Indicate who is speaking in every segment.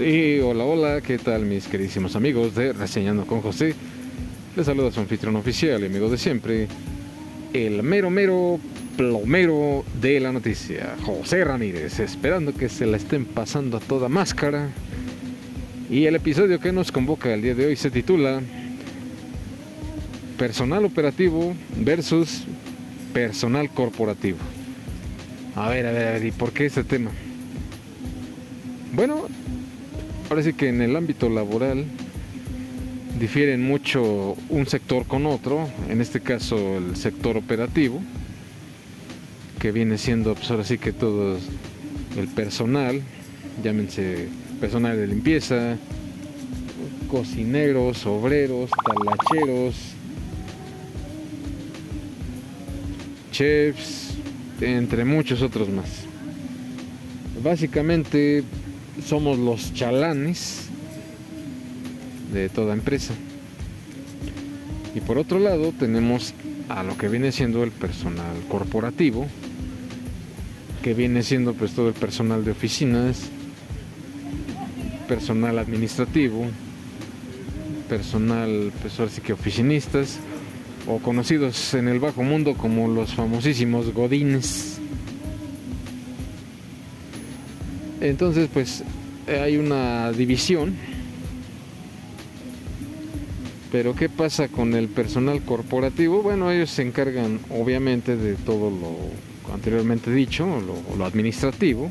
Speaker 1: Y hola, hola, ¿qué tal mis queridísimos amigos de Reseñando con José? Les saluda su anfitrión oficial y amigo de siempre, el mero mero plomero de la noticia, José Ramírez, esperando que se la estén pasando a toda máscara. Y el episodio que nos convoca el día de hoy se titula Personal operativo versus personal corporativo. A ver, a ver, a ver, ¿y por qué este tema? Bueno, parece que en el ámbito laboral difieren mucho un sector con otro, en este caso el sector operativo, que viene siendo pues ahora sí que todo el personal, llámense personal de limpieza, cocineros, obreros, talacheros, chefs, entre muchos otros más. Básicamente somos los chalanes de toda empresa. Y por otro lado tenemos a lo que viene siendo el personal corporativo, que viene siendo pues todo el personal de oficinas, personal administrativo, personal pues ahora que oficinistas, o conocidos en el bajo mundo como los famosísimos godines. Entonces, pues hay una división. Pero ¿qué pasa con el personal corporativo? Bueno, ellos se encargan obviamente de todo lo anteriormente dicho, lo, lo administrativo.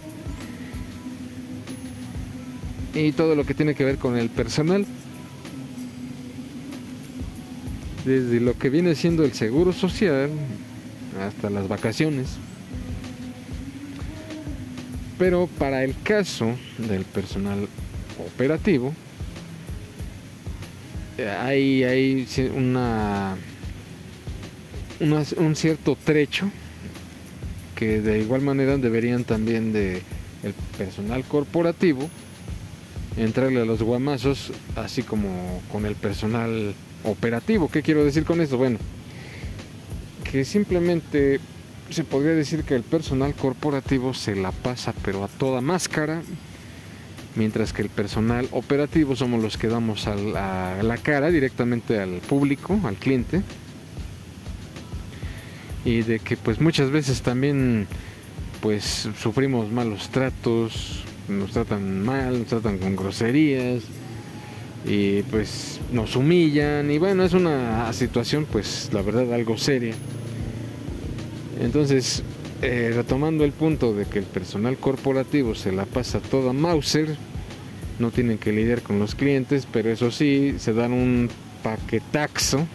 Speaker 1: Y todo lo que tiene que ver con el personal. Desde lo que viene siendo el seguro social hasta las vacaciones. Pero para el caso del personal operativo, hay, hay una, un cierto trecho que de igual manera deberían también de el personal corporativo entrarle a los guamazos así como con el personal operativo. ¿Qué quiero decir con esto? Bueno, que simplemente se podría decir que el personal corporativo se la pasa pero a toda máscara, mientras que el personal operativo somos los que damos a la, cara directamente al público, al cliente, y de que pues muchas veces también pues sufrimos malos tratos, nos tratan mal, nos tratan con groserías y pues nos humillan y bueno, es una situación pues la verdad algo seria entonces, eh, retomando el punto de que el personal corporativo se la pasa toda Mauser, no tienen que lidiar con los clientes, pero eso sí, se dan un paquetaxo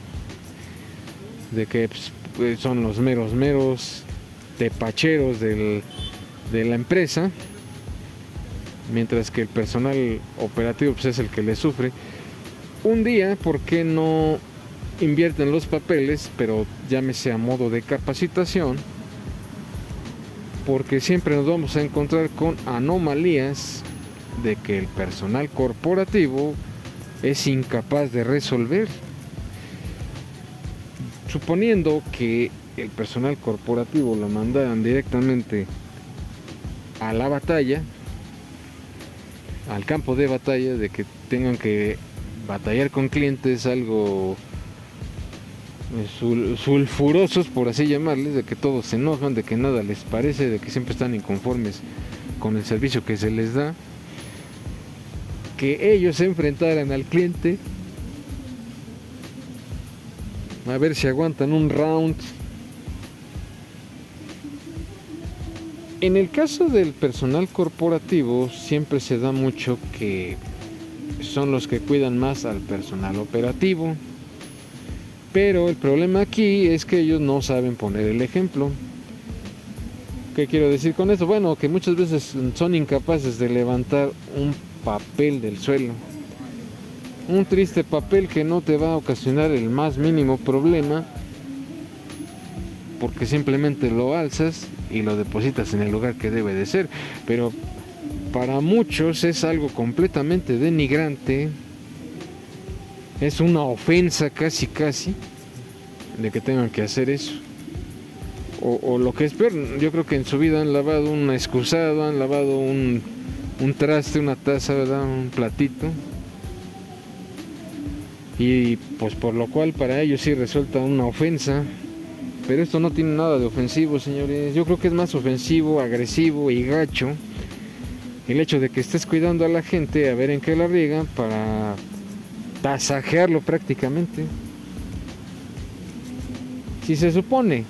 Speaker 1: de que pues, pues, son los meros meros tepacheros de la empresa, mientras que el personal operativo pues, es el que le sufre. Un día, ¿por qué no invierten los papeles, pero llámese a modo de capacitación, porque siempre nos vamos a encontrar con anomalías de que el personal corporativo es incapaz de resolver. Suponiendo que el personal corporativo lo mandaran directamente a la batalla, al campo de batalla, de que tengan que batallar con clientes, algo sulfurosos, por así llamarles, de que todos se enojan, de que nada les parece, de que siempre están inconformes con el servicio que se les da, que ellos se enfrentaran al cliente, a ver si aguantan un round. En el caso del personal corporativo siempre se da mucho que son los que cuidan más al personal operativo pero el problema aquí es que ellos no saben poner el ejemplo. ¿Qué quiero decir con esto? Bueno, que muchas veces son incapaces de levantar un papel del suelo. Un triste papel que no te va a ocasionar el más mínimo problema porque simplemente lo alzas y lo depositas en el lugar que debe de ser. Pero para muchos es algo completamente denigrante es una ofensa casi casi de que tengan que hacer eso. O, lo que es yo creo que en su vida han lavado un excusado, han lavado un un traste, una taza, ¿verdad? Un platito. Y pues por lo cual para ellos sí resulta una ofensa. Pero esto no tiene nada de ofensivo, señores. Yo creo que es más ofensivo, agresivo y gacho el hecho de que estés cuidando a la gente a ver en qué la riega para tasajearlo prácticamente. Si se supone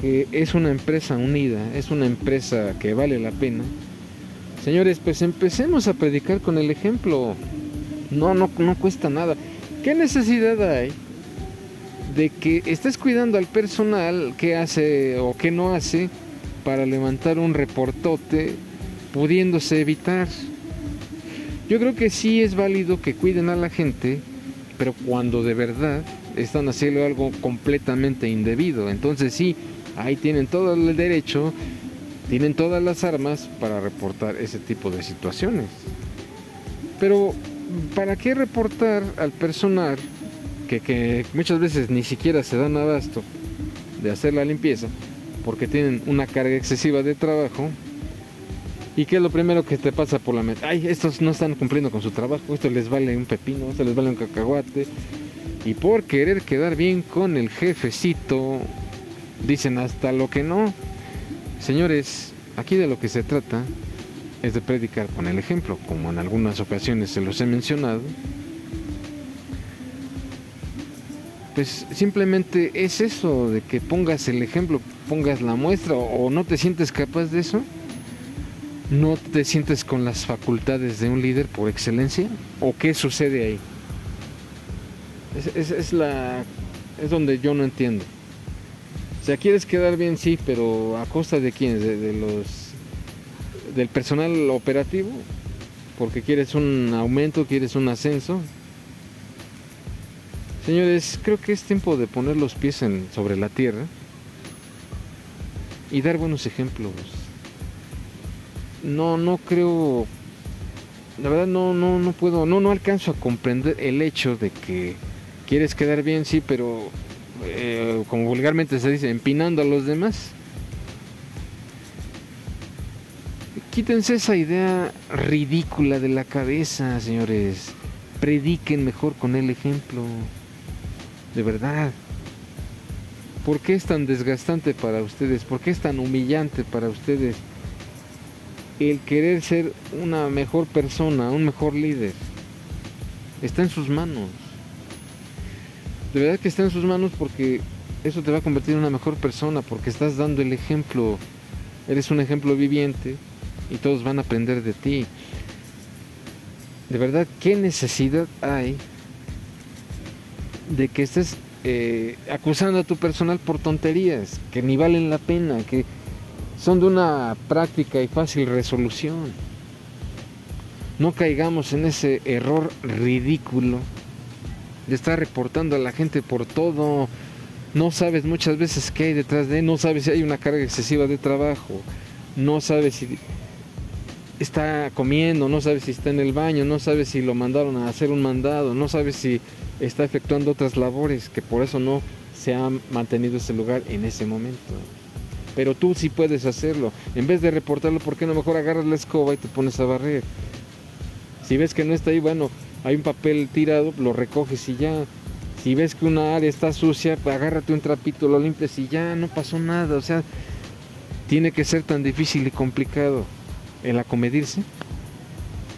Speaker 1: que es una empresa unida, es una empresa que vale la pena, señores, pues empecemos a predicar con el ejemplo. No, no, no cuesta nada. ¿Qué necesidad hay de que estés cuidando al personal que hace o que no hace para levantar un reportote pudiéndose evitar? Yo creo que sí es válido que cuiden a la gente, pero cuando de verdad están haciendo algo completamente indebido. Entonces sí, ahí tienen todo el derecho, tienen todas las armas para reportar ese tipo de situaciones. Pero, ¿para qué reportar al personal que, que muchas veces ni siquiera se dan abasto de hacer la limpieza porque tienen una carga excesiva de trabajo? ¿Y qué es lo primero que te pasa por la mente? Ay, estos no están cumpliendo con su trabajo, esto les vale un pepino, esto les vale un cacahuate. Y por querer quedar bien con el jefecito, dicen hasta lo que no. Señores, aquí de lo que se trata es de predicar con el ejemplo, como en algunas ocasiones se los he mencionado. Pues simplemente es eso, de que pongas el ejemplo, pongas la muestra o no te sientes capaz de eso. ¿No te sientes con las facultades de un líder por excelencia? ¿O qué sucede ahí? Es, es, la, es donde yo no entiendo. O sea, quieres quedar bien, sí, pero ¿a costa de quién? De, los del personal operativo, porque quieres un aumento, quieres un ascenso. Señores, creo que es tiempo de poner los pies en, sobre la tierra y dar buenos ejemplos. No, no creo, la verdad no, no, no puedo, no, no alcanzo a comprender el hecho de que quieres quedar bien, sí, pero eh, como vulgarmente se dice, empinando a los demás. Quítense esa idea ridícula de la cabeza, señores. Prediquen mejor con el ejemplo. De verdad. ¿Por qué es tan desgastante para ustedes? ¿Por qué es tan humillante para ustedes el querer ser una mejor persona, un mejor líder? Está en sus manos de verdad que está en sus manos porque eso te va a convertir en una mejor persona, porque estás dando el ejemplo, eres un ejemplo viviente y todos van a aprender de ti. De verdad, ¿qué necesidad hay de que estés eh, acusando a tu personal por tonterías que ni valen la pena, son de una práctica y fácil resolución? No caigamos en ese error ridículo de estar reportando a la gente por todo. No sabes muchas veces qué hay detrás de él, no sabes si hay una carga excesiva de trabajo, no sabes si está comiendo, no sabes si está en el baño, no sabes si lo mandaron a hacer un mandado, no sabes si está efectuando otras labores, que por eso no se ha mantenido ese lugar en ese momento. Pero tú sí puedes hacerlo. En vez de reportarlo, ¿por qué no mejor agarras la escoba y te pones a barrer? Si ves que no está ahí, bueno, hay un papel tirado, lo recoges y ya. Si ves que una área está sucia, pues agárrate un trapito, lo limpias y ya, no pasó nada. O sea, tiene que ser tan difícil y complicado el acomedirse.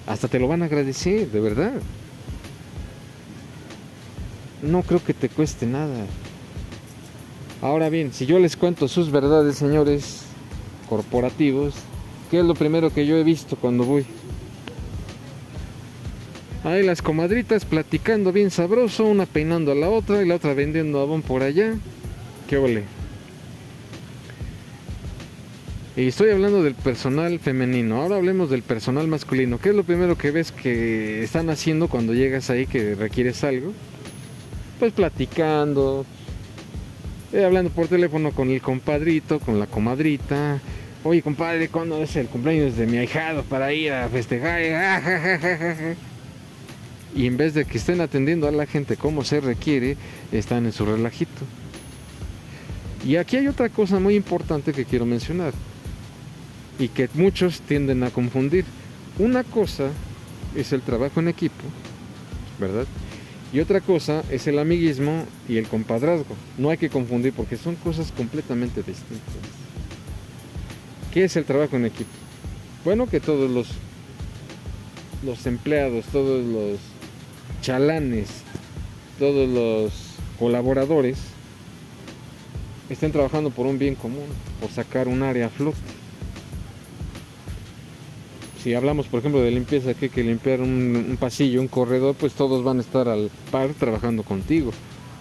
Speaker 1: Hasta te lo van a agradecer, de verdad. No creo que te cueste nada. Ahora bien, si yo les cuento sus verdades, señores corporativos, ¿qué es lo primero que yo he visto cuando voy? Ahí las comadritas platicando bien sabroso, una peinando a la otra y la otra vendiendo abón por allá. ¿Qué ole? Y estoy hablando del personal femenino. Ahora hablemos del personal masculino. ¿Qué es lo primero que ves que están haciendo cuando llegas ahí que requieres algo? Pues platicando, eh, hablando por teléfono con el compadrito, con la comadrita. Oye, compadre, ¿cuándo es el cumpleaños de mi ahijado para ir a festejar? y en vez de que estén atendiendo a la gente como se requiere, están en su relajito. Y aquí hay otra cosa muy importante que quiero mencionar. y que muchos tienden a confundir. Una cosa es el trabajo en equipo, ¿verdad? Y otra cosa es el amiguismo y el compadrazgo. No hay que confundir porque son cosas completamente distintas. ¿Qué es el trabajo en equipo? Bueno, que todos los, los empleados, todos los chalanes, todos los colaboradores estén trabajando por un bien común, por sacar un área a flote. Si hablamos, por ejemplo, de limpieza, que hay que limpiar un, pasillo, un corredor, pues todos van a estar al par trabajando contigo.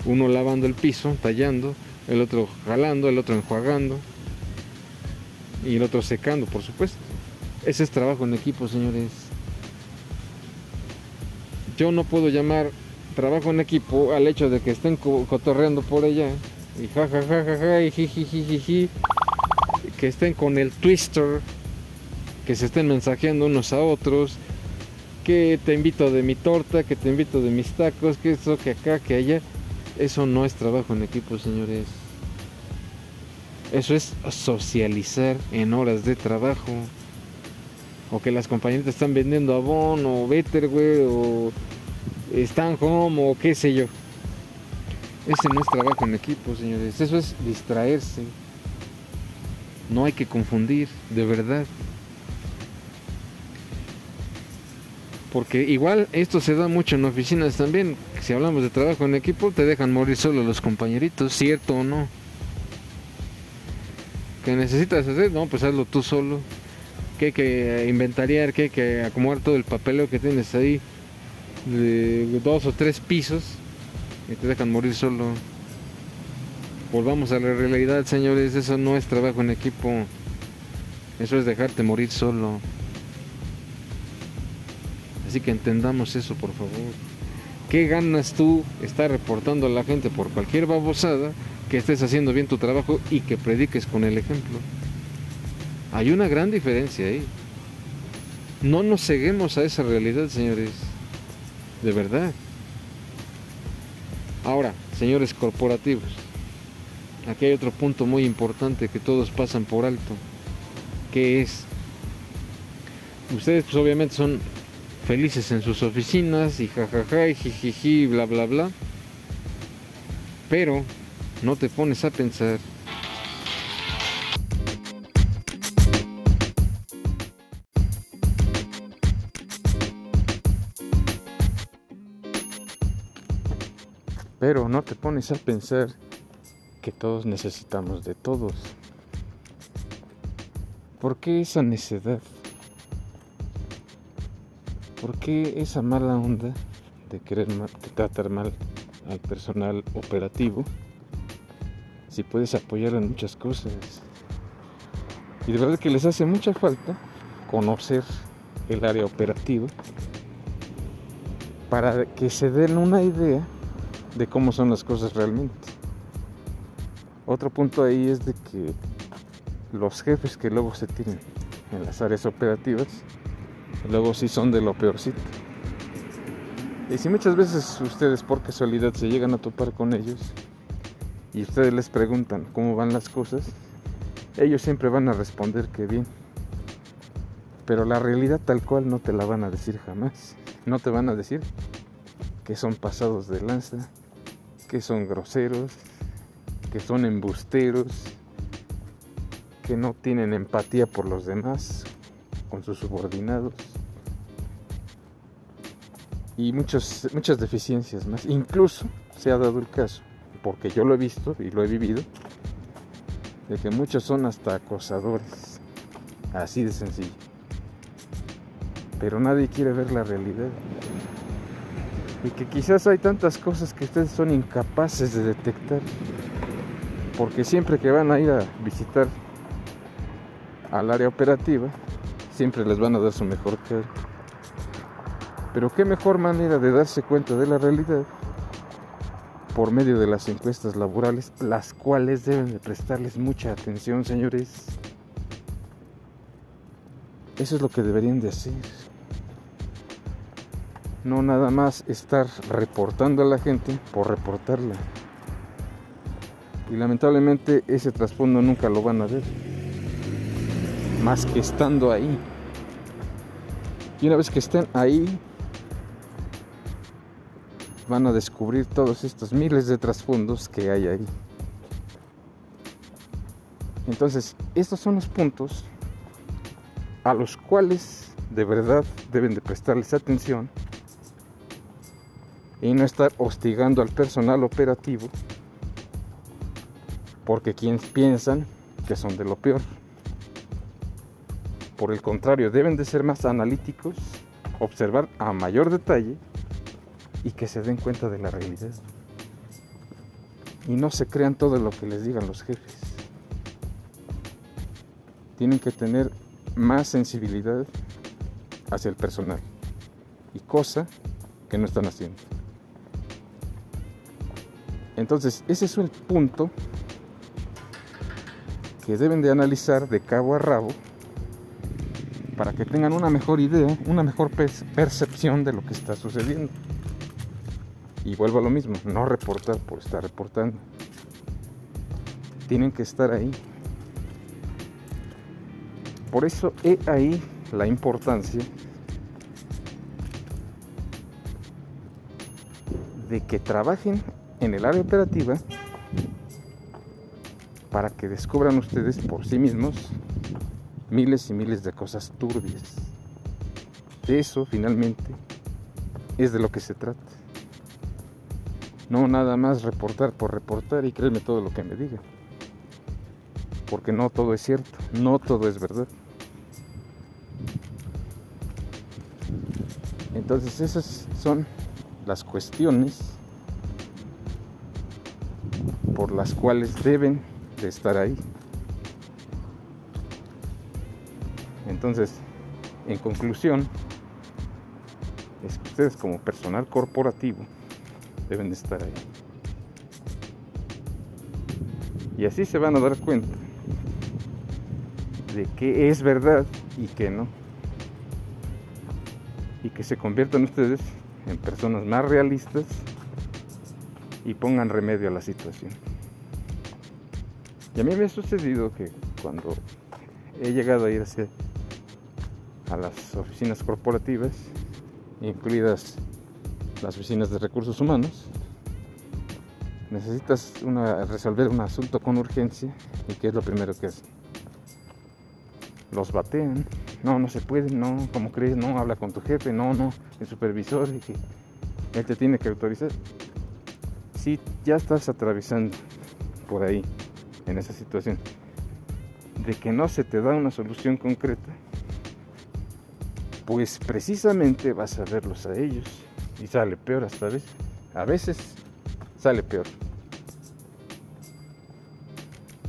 Speaker 1: Uno lavando el piso, tallando, el otro jalando, el otro enjuagando y el otro secando, por supuesto. Ese es trabajo en equipo, señores. Yo no puedo llamar trabajo en equipo al hecho de que estén cotorreando por allá y ja ja ja ja y jiji que estén con el twister, que se estén mensajeando unos a otros, que te invito de mi torta, que te invito de mis tacos, que eso, que acá, que allá. Eso no es trabajo en equipo, señores. Eso es socializar en horas de trabajo. O que las compañeras están vendiendo Avon o Better, o están home o qué sé yo. Ese no es trabajo en equipo, señores. Eso es distraerse. No hay que confundir, de verdad. Porque igual esto se da mucho en oficinas también. Si hablamos de trabajo en equipo, te dejan morir solo los compañeritos, cierto o no. ¿Qué necesitas hacer? No, pues hazlo tú solo. Que hay que inventariar, que hay que acomodar todo el papeleo que tienes ahí de dos o tres pisos y te dejan morir solo. Volvamos a la realidad, señores, eso no es trabajo en equipo. Eso es dejarte morir solo. Así que entendamos eso, por favor. ¿Qué ganas tú estar reportando a la gente por cualquier babosada que estés haciendo bien tu trabajo y que prediques con el ejemplo? Hay una gran diferencia ahí. No nos ceguemos a esa realidad, señores. De verdad. Ahora, señores corporativos, aquí hay otro punto muy importante que todos pasan por alto, que es, ustedes pues obviamente son felices en sus oficinas y jajaja y jijiji, bla bla bla, pero no te pones a pensar Pero no te pones a pensar que todos necesitamos de todos. ¿Por qué esa necedad? ¿Por qué esa mala onda de querer tratar mal al personal operativo si puedes apoyar en muchas cosas? Y de verdad que les hace mucha falta conocer el área operativa para que se den una idea de cómo son las cosas realmente. Otro punto ahí es de que los jefes que luego se tienen en las áreas operativas, luego sí son de lo peorcito. Y si muchas veces ustedes por casualidad se llegan a topar con ellos y ustedes les preguntan cómo van las cosas, ellos siempre van a responder que bien. Pero la realidad tal cual no te la van a decir jamás. No te van a decir que son pasados de lanza, que son groseros, que son embusteros, que no tienen empatía por los demás, con sus subordinados y muchas, muchas deficiencias más. Incluso se ha dado el caso, porque yo lo he visto y lo he vivido, de que muchos son hasta acosadores, así de sencillo. Pero nadie quiere ver la realidad y que quizás hay tantas cosas que ustedes son incapaces de detectar porque siempre que van a ir a visitar al área operativa siempre les van a dar su mejor cara pero qué mejor manera de darse cuenta de la realidad por medio de las encuestas laborales las cuales deben de prestarles mucha atención señores eso es lo que deberían de hacer no nada más estar reportando a la gente por reportarla. Y lamentablemente ese trasfondo nunca lo van a ver. Más que estando ahí. Y una vez que estén ahí, van a descubrir todos estos miles de trasfondos que hay ahí. Entonces, estos son los puntos a los cuales de verdad deben de prestarles atención y no estar hostigando al personal operativo porque quienes piensan que son de lo peor. Por el contrario, deben de ser más analíticos, observar a mayor detalle y que se den cuenta de la realidad. Y no se crean todo lo que les digan los jefes. Tienen que tener más sensibilidad hacia el personal. Y cosa que no están haciendo. Entonces, ese es el punto que deben de analizar de cabo a rabo para que tengan una mejor idea, una mejor percepción de lo que está sucediendo. Y vuelvo a lo mismo, no reportar por estar reportando. Tienen que estar ahí. Por eso he ahí la importancia de que trabajen en el área operativa para que descubran ustedes por sí mismos miles y miles de cosas turbias. De eso finalmente es de lo que se trata. No nada más reportar por reportar y creerme todo lo que me diga. Porque no todo es cierto, no todo es verdad. Entonces esas son las cuestiones por las cuales deben de estar ahí. Entonces, en conclusión, es que ustedes como personal corporativo deben de estar ahí. Y así se van a dar cuenta de que es verdad y que no. Y que se conviertan ustedes en personas más realistas y pongan remedio a la situación. Y a mí me ha sucedido que cuando he llegado a ir hacia, a las oficinas corporativas, incluidas las oficinas de recursos humanos, necesitas una, resolver un asunto con urgencia y ¿qué es lo primero que hacen? Los batean, no, no se puede, no, como crees, no, habla con tu jefe, no, no, el supervisor, él te tiene que autorizar. Si ya estás atravesando por ahí en esa situación de que no se te da una solución concreta, pues precisamente vas a verlos a ellos y sale peor hasta a veces. A veces sale peor.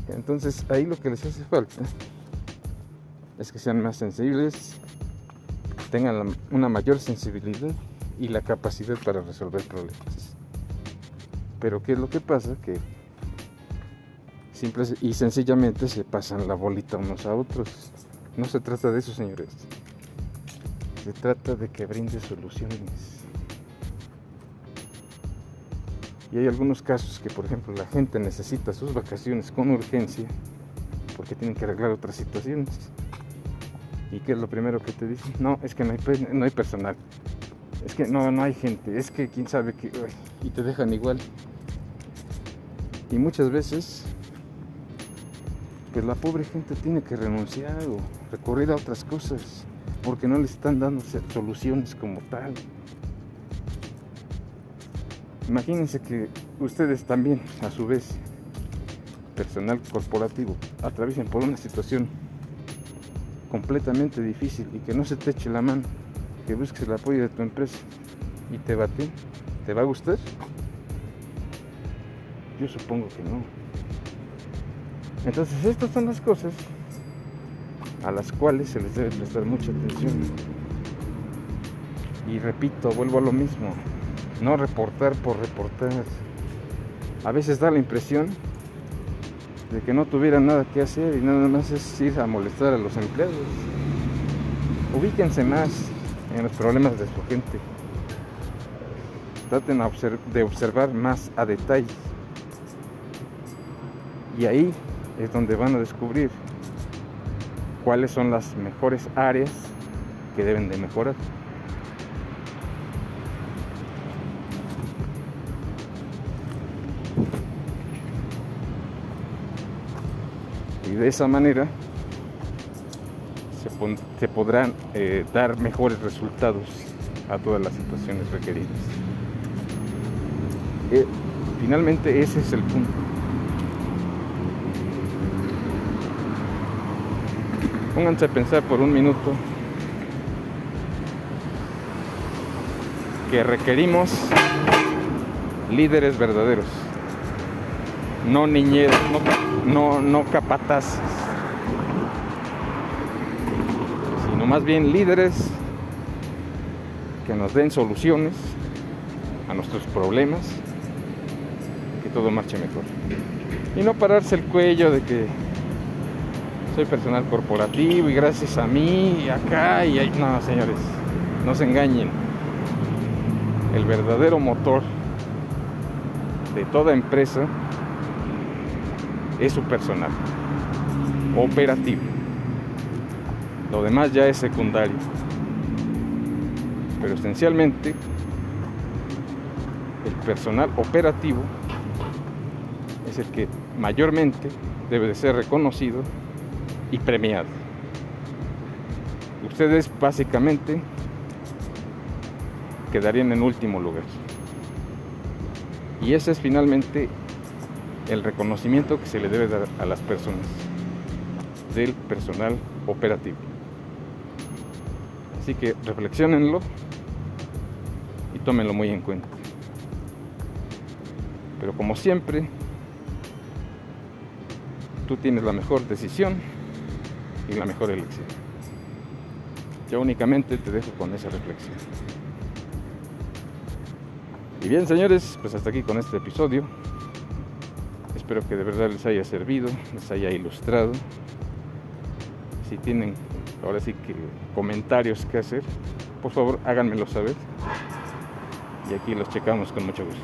Speaker 1: Entonces ahí lo que les hace falta es que sean más sensibles, tengan una mayor sensibilidad y la capacidad para resolver problemas. Pero ¿qué es lo que pasa? Que simple y sencillamente se pasan la bolita unos a otros. No se trata de eso, señores. Se trata de que brinde soluciones. Y hay algunos casos que, por ejemplo, la gente necesita sus vacaciones con urgencia porque tienen que arreglar otras situaciones. ¿Y qué es lo primero que te dicen? No, es que no hay, personal. Es que no, no hay gente. Es que quién sabe qué. Y te dejan igual. Y muchas veces pues la pobre gente tiene que renunciar o recurrir a otras cosas porque no le están dando soluciones como tal. Imagínense que ustedes también, a su vez, personal corporativo, atraviesen por una situación completamente difícil y que no se te eche la mano, que busques el apoyo de tu empresa y te bate, ¿te va a gustar? Yo supongo que no. Entonces estas son las cosas a las cuales se les debe prestar mucha atención. Y repito, vuelvo a lo mismo, no reportar por reportar. A veces da la impresión de que no tuvieran nada que hacer y nada más es ir a molestar a los empleados. Ubíquense más en los problemas de su gente. Traten de observar más a detalle. Y ahí es donde van a descubrir
Speaker 2: cuáles son las mejores áreas que deben de mejorar. Y de esa manera se, podrán eh, dar mejores resultados a todas las situaciones requeridas. Eh, finalmente ese es el punto. Pónganse a pensar por un minuto que requerimos líderes verdaderos, no niñeros, no, no, no sino más bien líderes que nos den soluciones a nuestros problemas, que todo marche mejor. Y no pararse el cuello de que personal corporativo y gracias a mí y acá y ahí. No, señores, no se engañen. El verdadero motor de toda empresa es su personal operativo. Lo demás ya es secundario. Pero esencialmente el personal operativo es el que mayormente debe de ser reconocido y premiado. Ustedes básicamente quedarían en último lugar. Y ese es finalmente el reconocimiento que se le debe dar a las personas del personal operativo. Así que reflexionenlo y tómenlo muy en cuenta. Pero como siempre, tú tienes la mejor decisión la mejor elección. Yo únicamente te dejo con esa reflexión. Y bien, señores, pues hasta aquí con este episodio. Espero que de verdad les haya servido, les haya ilustrado. Si tienen ahora sí que comentarios que hacer, por favor háganmelo saber. Y aquí los checamos con mucho gusto.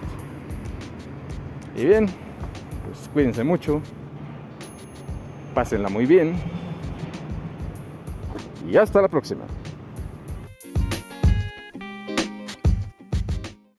Speaker 2: Y bien, pues cuídense mucho, pásenla muy bien y hasta la próxima.